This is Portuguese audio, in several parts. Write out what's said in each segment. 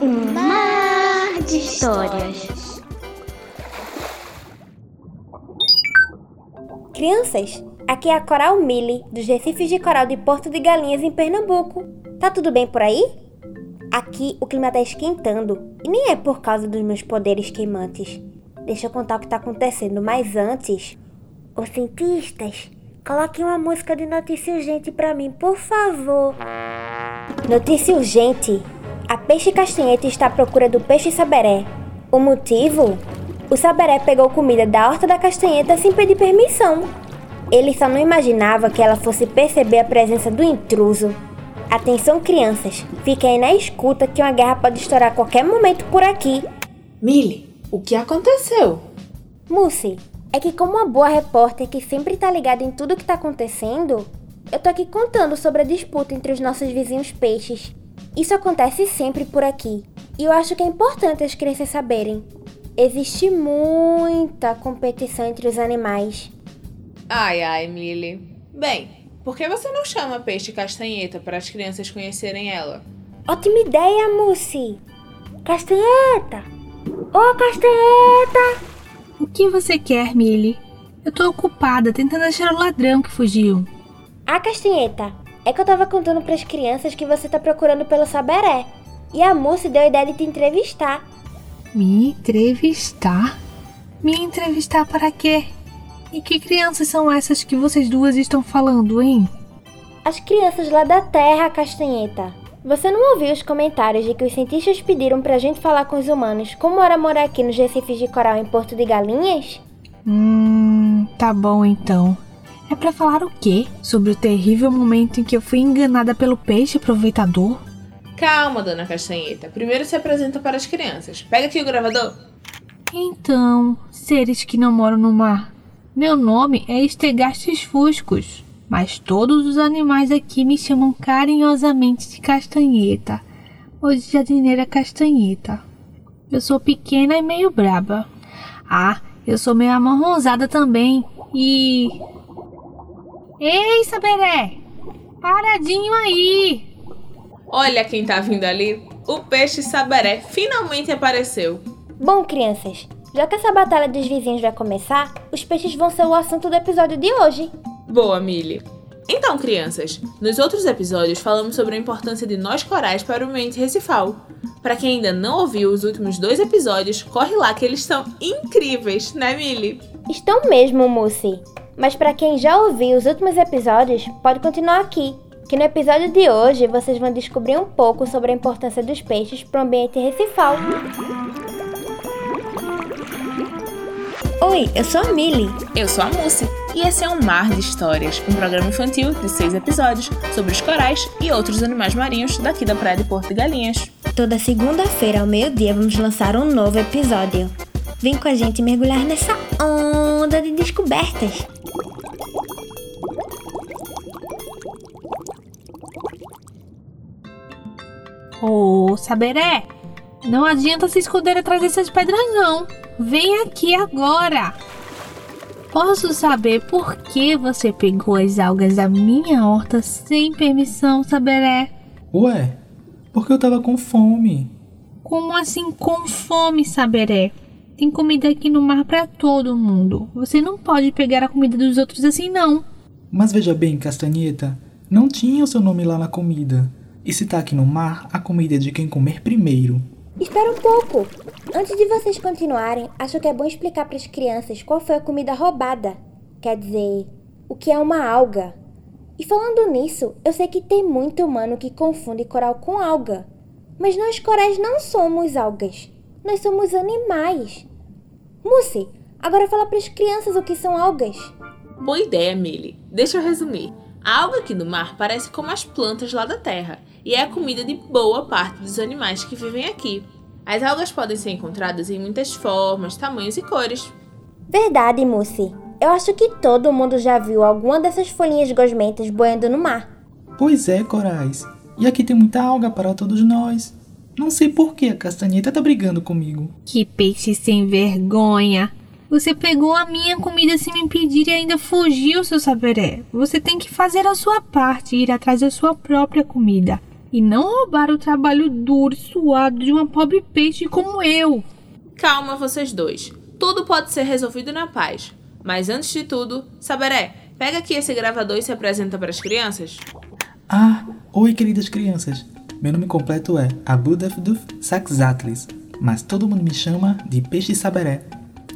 Um mar de histórias. Crianças, aqui é a Coral Mille, dos Recifes de Coral de Porto de Galinhas, em Pernambuco. Tá tudo bem por aí? Aqui o clima tá esquentando, e nem é por causa dos meus poderes queimantes. Deixa eu contar o que tá acontecendo, mas antes. Os cientistas, coloquem uma música de notícia urgente pra mim, por favor. Notícia urgente. A peixe castanheta está à procura do peixe saberé. O motivo? O saberé pegou comida da horta da castanheta sem pedir permissão. Ele só não imaginava que ela fosse perceber a presença do intruso. Atenção, crianças, fiquem na escuta que uma guerra pode estourar a qualquer momento por aqui. Millie, o que aconteceu? Musi, é que como uma boa repórter que sempre tá ligada em tudo que tá acontecendo, eu tô aqui contando sobre a disputa entre os nossos vizinhos peixes. Isso acontece sempre por aqui, e eu acho que é importante as crianças saberem. Existe muita competição entre os animais. Ai, ai, Millie. Bem, por que você não chama peixe castanheta para as crianças conhecerem ela? Ótima ideia, Musi! Castanheta! Ô, Castanheta! O que você quer, Millie? Eu tô ocupada tentando achar o ladrão que fugiu. Ah, Castanheta, é que eu tava contando pras crianças que você tá procurando pelo Saberé. E a Musi deu a ideia de te entrevistar. Me entrevistar? Me entrevistar para quê? E que crianças são essas que vocês duas estão falando, hein? As crianças lá da Terra, Castanheta. Você não ouviu os comentários de que os cientistas pediram pra gente falar com os humanos como era morar aqui nos recifes de coral em Porto de Galinhas? Hum, tá bom então. É pra falar o quê? Sobre o terrível momento em que eu fui enganada pelo peixe aproveitador? Calma, dona Castanheta. Primeiro se apresenta para as crianças. Pega aqui o gravador. Então, seres que não moram no mar. Meu nome é Estegastes Fuscos, mas todos os animais aqui me chamam carinhosamente de Castanheta, ou de jardineira Castanheta. Eu sou pequena e meio braba. Ah, eu sou meio amarronzada também e Ei, Saberé! Paradinho aí! Olha quem tá vindo ali. O peixe saberé finalmente apareceu. Bom, crianças, já que essa batalha dos vizinhos vai começar, os peixes vão ser o assunto do episódio de hoje. Boa, Millie. Então, crianças, nos outros episódios falamos sobre a importância de nós corais para o ambiente recifal. Para quem ainda não ouviu os últimos dois episódios, corre lá que eles estão incríveis, né, Millie? Estão mesmo, Musi. Mas para quem já ouviu os últimos episódios, pode continuar aqui, que no episódio de hoje vocês vão descobrir um pouco sobre a importância dos peixes para o ambiente recifal. Oi, eu sou a Millie. Eu sou a Mussi. E esse é um Mar de Histórias, um programa infantil de seis episódios sobre os corais e outros animais marinhos daqui da Praia de Porto de Galinhas. Toda segunda-feira ao meio-dia vamos lançar um novo episódio. Vem com a gente mergulhar nessa onda de descobertas. Ô, Saberé, não adianta se esconder atrás dessas pedras não. Vem aqui agora. Posso saber por que você pegou as algas da minha horta sem permissão, Saberé? Ué, porque eu tava com fome. Como assim com fome, Saberé? Tem comida aqui no mar para todo mundo. Você não pode pegar a comida dos outros assim, não. Mas veja bem, Castanheta, não tinha o seu nome lá na comida. E se tá aqui no mar, a comida é de quem comer primeiro. Espera um pouco. Antes de vocês continuarem, acho que é bom explicar para as crianças qual foi a comida roubada. Quer dizer, o que é uma alga. E falando nisso, eu sei que tem muito humano que confunde coral com alga. Mas nós corais não somos algas. Nós somos animais. Musi, agora fala para as crianças o que são algas. Boa ideia, Millie. Deixa eu resumir. A alga aqui do mar parece como as plantas lá da terra e é a comida de boa parte dos animais que vivem aqui. As algas podem ser encontradas em muitas formas, tamanhos e cores. Verdade, Musi. Eu acho que todo mundo já viu alguma dessas folhinhas gosmentas boiando no mar. Pois é, Corais. E aqui tem muita alga para todos nós. Não sei por que a castanheta tá brigando comigo. Que peixe sem vergonha! Você pegou a minha comida sem me pedir e ainda fugiu, seu saberé. Você tem que fazer a sua parte e ir atrás da sua própria comida. E não roubar o trabalho duro e suado de uma pobre peixe como eu. Calma, vocês dois. Tudo pode ser resolvido na paz. Mas antes de tudo, Saberé, pega aqui esse gravador e se apresenta para as crianças. Ah, oi, queridas crianças. Meu nome completo é Abudafduf Saxatlis, mas todo mundo me chama de Peixe Saberé.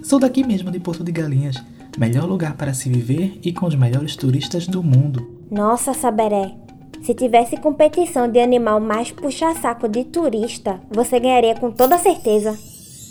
Sou daqui mesmo de Porto de Galinhas, melhor lugar para se viver e com os melhores turistas do mundo. Nossa, Saberé. Se tivesse competição de animal mais puxa-saco de turista, você ganharia com toda certeza.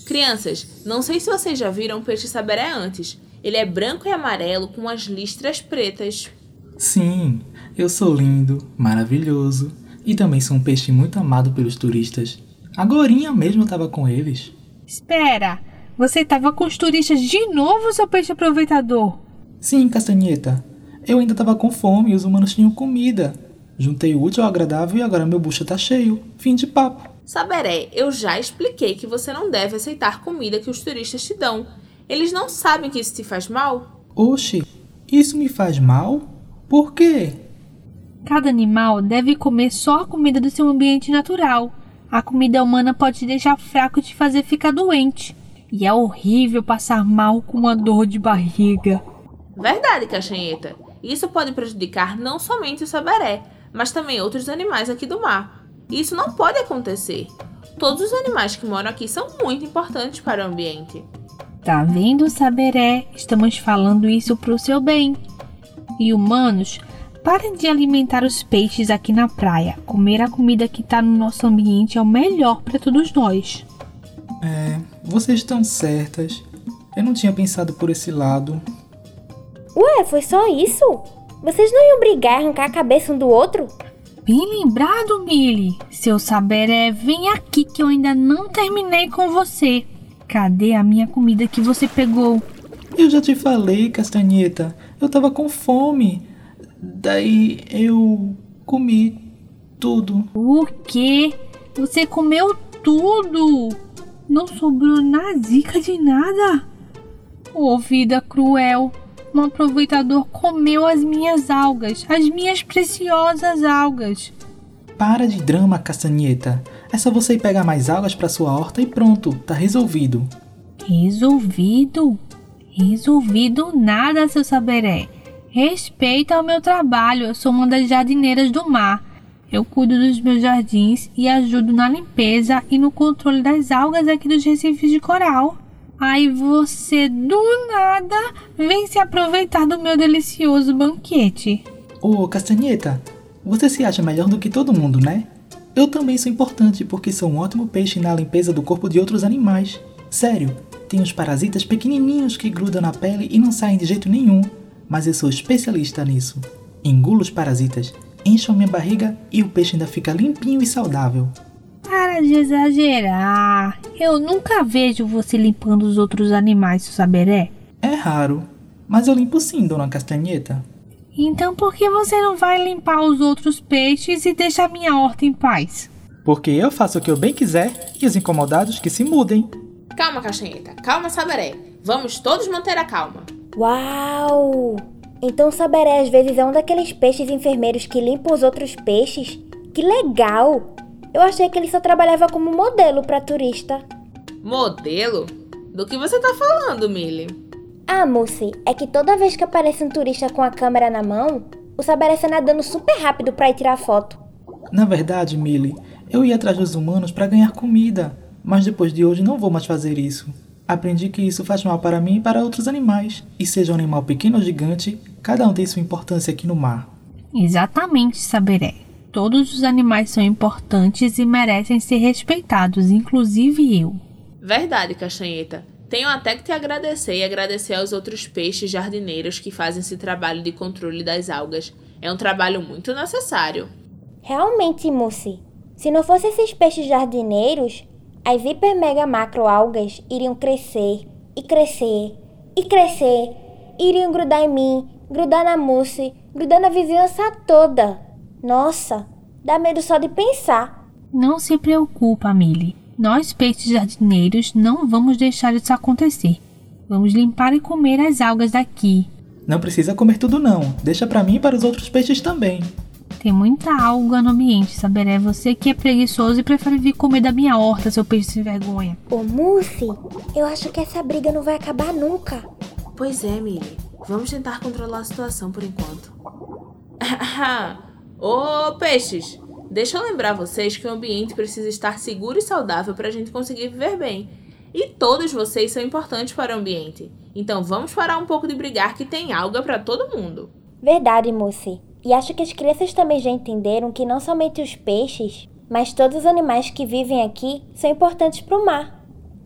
Crianças, não sei se vocês já viram o peixe saberé antes. Ele é branco e amarelo com as listras pretas. Sim, eu sou lindo, maravilhoso e também sou um peixe muito amado pelos turistas. Agorinha mesmo eu tava com eles. Espera, você estava com os turistas de novo, seu peixe aproveitador? Sim, Castanheta. Eu ainda tava com fome e os humanos tinham comida. Juntei o útil ao agradável e agora meu bucho tá cheio. Fim de papo. Saberé, eu já expliquei que você não deve aceitar comida que os turistas te dão. Eles não sabem que isso te faz mal? Oxe, isso me faz mal? Por quê? Cada animal deve comer só a comida do seu ambiente natural. A comida humana pode te deixar fraco e te fazer ficar doente. E é horrível passar mal com uma dor de barriga. Verdade, Caixanheta. Isso pode prejudicar não somente o saberé, mas também outros animais aqui do mar. Isso não pode acontecer. Todos os animais que moram aqui são muito importantes para o ambiente. Tá vendo, Saberé? Estamos falando isso pro seu bem. E humanos, parem de alimentar os peixes aqui na praia. Comer a comida que tá no nosso ambiente é o melhor para todos nós. É, vocês estão certas. Eu não tinha pensado por esse lado. Ué, foi só isso? Vocês não iam brigar e arrancar a cabeça um do outro? Bem lembrado, Millie. Seu saberé, vem aqui que eu ainda não terminei com você. Cadê a minha comida que você pegou? Eu já te falei, Castanheta. Eu tava com fome. Daí eu comi tudo. O quê? Você comeu tudo? Não sobrou nazica de nada? Ô oh, vida cruel! Um aproveitador comeu as minhas algas, as minhas preciosas algas. Para de drama, Castanheta. É só você ir pegar mais algas para sua horta e pronto, tá resolvido. Resolvido? Resolvido nada, seu saberé. Respeita o meu trabalho, eu sou uma das jardineiras do mar. Eu cuido dos meus jardins e ajudo na limpeza e no controle das algas aqui dos recifes de coral. Aí você do nada vem se aproveitar do meu delicioso banquete. Ô, Castanheta, você se acha melhor do que todo mundo, né? Eu também sou importante porque sou um ótimo peixe na limpeza do corpo de outros animais. Sério, tem uns parasitas pequenininhos que grudam na pele e não saem de jeito nenhum, mas eu sou especialista nisso. Engulo os parasitas, encho a minha barriga e o peixe ainda fica limpinho e saudável. Para de exagerar. Eu nunca vejo você limpando os outros animais, saberé. É raro, mas eu limpo sim, dona Castanheta. Então por que você não vai limpar os outros peixes e deixar a minha horta em paz? Porque eu faço o que eu bem quiser e os incomodados que se mudem. Calma, Castanheta. Calma, Saberé. Vamos todos manter a calma. Uau! Então o Saberé às vezes é um daqueles peixes enfermeiros que limpam os outros peixes? Que legal! Eu achei que ele só trabalhava como modelo para turista. Modelo? Do que você tá falando, Millie? Ah, Moussi, é que toda vez que aparece um turista com a câmera na mão, o Saberé está nadando super rápido para ir tirar foto. Na verdade, Millie, eu ia atrás dos humanos para ganhar comida, mas depois de hoje não vou mais fazer isso. Aprendi que isso faz mal para mim e para outros animais. E seja um animal pequeno ou gigante, cada um tem sua importância aqui no mar. Exatamente, Saberé. Todos os animais são importantes e merecem ser respeitados, inclusive eu. Verdade, Castanheta. Tenho até que te agradecer e agradecer aos outros peixes jardineiros que fazem esse trabalho de controle das algas. É um trabalho muito necessário. Realmente, Mussi. Se não fossem esses peixes jardineiros, as hiper mega macro algas iriam crescer e crescer e crescer, iriam grudar em mim, grudar na Mussi, grudar na vizinhança toda. Nossa, dá medo só de pensar. Não se preocupa, Millie. Nós, peixes jardineiros, não vamos deixar isso acontecer. Vamos limpar e comer as algas daqui. Não precisa comer tudo não. Deixa para mim e para os outros peixes também. Tem muita alga no ambiente, saber é você que é preguiçoso e prefere vir comer da minha horta, seu peixe sem vergonha. Ô, Mousse, eu acho que essa briga não vai acabar nunca. Pois é, Millie. Vamos tentar controlar a situação por enquanto. Ô, peixes! Deixa eu lembrar vocês que o ambiente precisa estar seguro e saudável para a gente conseguir viver bem. E todos vocês são importantes para o ambiente. Então vamos parar um pouco de brigar que tem alga para todo mundo. Verdade, Mousse. E acho que as crianças também já entenderam que não somente os peixes, mas todos os animais que vivem aqui são importantes para o mar.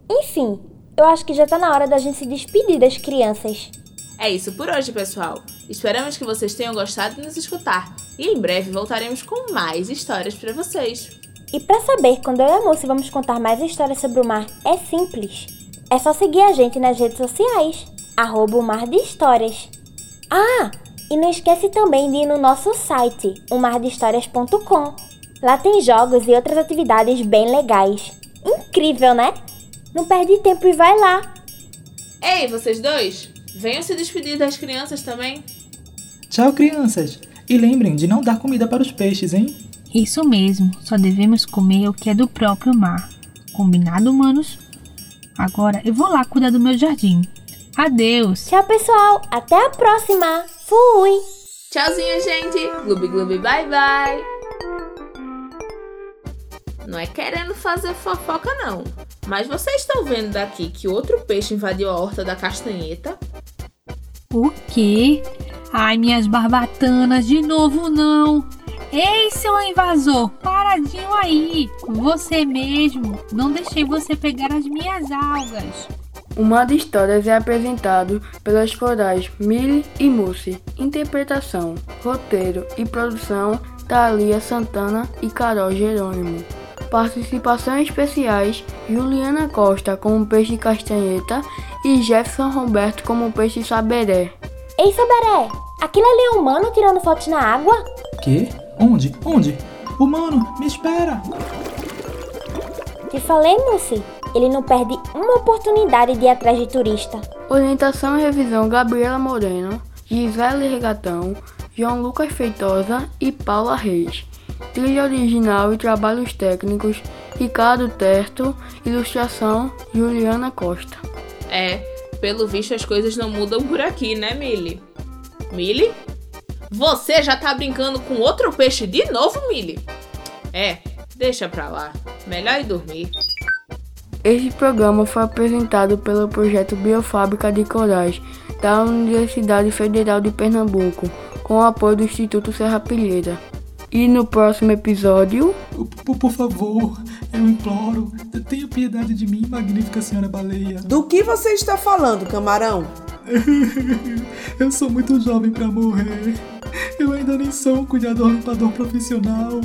Enfim, eu acho que já está na hora da gente se despedir das crianças. É isso por hoje, pessoal. Esperamos que vocês tenham gostado de nos escutar e em breve voltaremos com mais histórias para vocês. E para saber quando eu e a Moça vamos contar mais histórias sobre o mar, é simples. É só seguir a gente nas redes sociais, arroba o Mar de Histórias. Ah, e não esquece também de ir no nosso site, omardehistórias.com. Lá tem jogos e outras atividades bem legais. Incrível, né? Não perde tempo e vai lá. Ei, vocês dois! Venham se despedir das crianças também. Tchau, crianças! E lembrem de não dar comida para os peixes, hein? Isso mesmo, só devemos comer o que é do próprio mar. Combinado, humanos? Agora eu vou lá cuidar do meu jardim. Adeus! Tchau, pessoal! Até a próxima! Fui! Tchauzinho, gente! Gloob gloob bye bye! Não é querendo fazer fofoca, não. Mas vocês estão vendo daqui que outro peixe invadiu a horta da castanheta? O quê? Ai, minhas barbatanas, de novo não! Ei, seu invasor, paradinho aí! Você mesmo! Não deixei você pegar as minhas algas! O Mar de Histórias é apresentado pelas corais Mili e Mussi. Interpretação, roteiro e produção Thalia Santana e Carol Jerônimo. Participações especiais Juliana Costa como peixe castanheta e Jefferson Roberto como peixe saberé. Ei, Saberé! Aquilo ali é um humano tirando fotos na água? Quê? Onde? Onde? Humano, me espera! Te falei, Mussi. Ele não perde uma oportunidade de ir atrás de turista. Orientação e revisão Gabriela Moreno, Gisele Regatão, João Lucas Feitosa e Paula Reis. Trilha original e trabalhos técnicos Ricardo Terto, ilustração Juliana Costa. É, pelo visto as coisas não mudam por aqui, né, Millie? Millie? Você já tá brincando com outro peixe de novo, Millie? É, deixa pra lá. Melhor ir dormir. Este programa foi apresentado pelo projeto Biofábrica de Corais da Universidade Federal de Pernambuco, com o apoio do Instituto Serra Pilheira. E no próximo episódio, Por, por favor, eu imploro, tenha piedade de mim, magnífica senhora baleia. Do que você está falando, camarão? Eu sou muito jovem pra morrer. Eu ainda nem sou um cuidador limpador profissional.